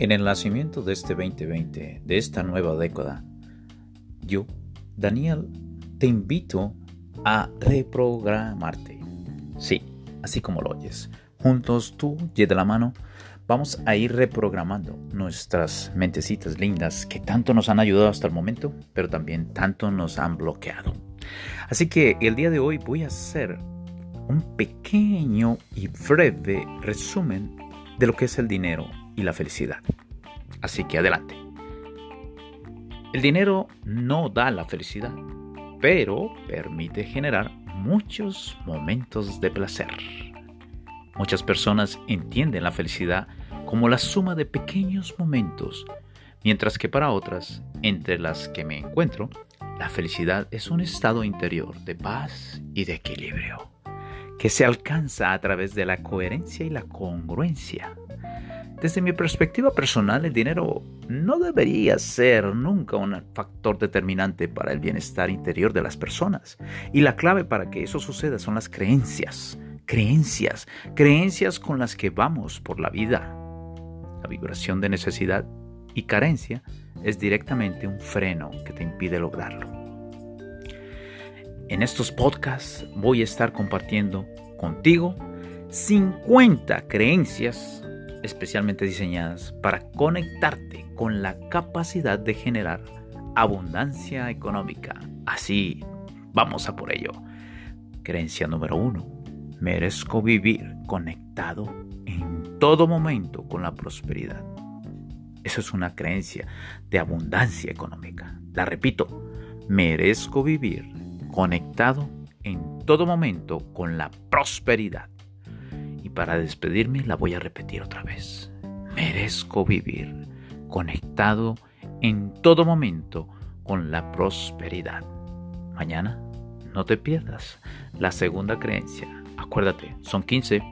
En el nacimiento de este 2020, de esta nueva década, yo, Daniel, te invito a reprogramarte. Sí, así como lo oyes. Juntos tú y de la mano vamos a ir reprogramando nuestras mentecitas lindas que tanto nos han ayudado hasta el momento, pero también tanto nos han bloqueado. Así que el día de hoy voy a hacer un pequeño y breve resumen de lo que es el dinero y la felicidad. Así que adelante. El dinero no da la felicidad, pero permite generar muchos momentos de placer. Muchas personas entienden la felicidad como la suma de pequeños momentos, mientras que para otras, entre las que me encuentro, la felicidad es un estado interior de paz y de equilibrio, que se alcanza a través de la coherencia y la congruencia desde mi perspectiva personal, el dinero no debería ser nunca un factor determinante para el bienestar interior de las personas. Y la clave para que eso suceda son las creencias. Creencias, creencias con las que vamos por la vida. La vibración de necesidad y carencia es directamente un freno que te impide lograrlo. En estos podcasts voy a estar compartiendo contigo 50 creencias especialmente diseñadas para conectarte con la capacidad de generar abundancia económica. Así, vamos a por ello. Creencia número uno. Merezco vivir conectado en todo momento con la prosperidad. Eso es una creencia de abundancia económica. La repito, merezco vivir conectado en todo momento con la prosperidad para despedirme la voy a repetir otra vez. Merezco vivir conectado en todo momento con la prosperidad. Mañana no te pierdas la segunda creencia. Acuérdate, son 15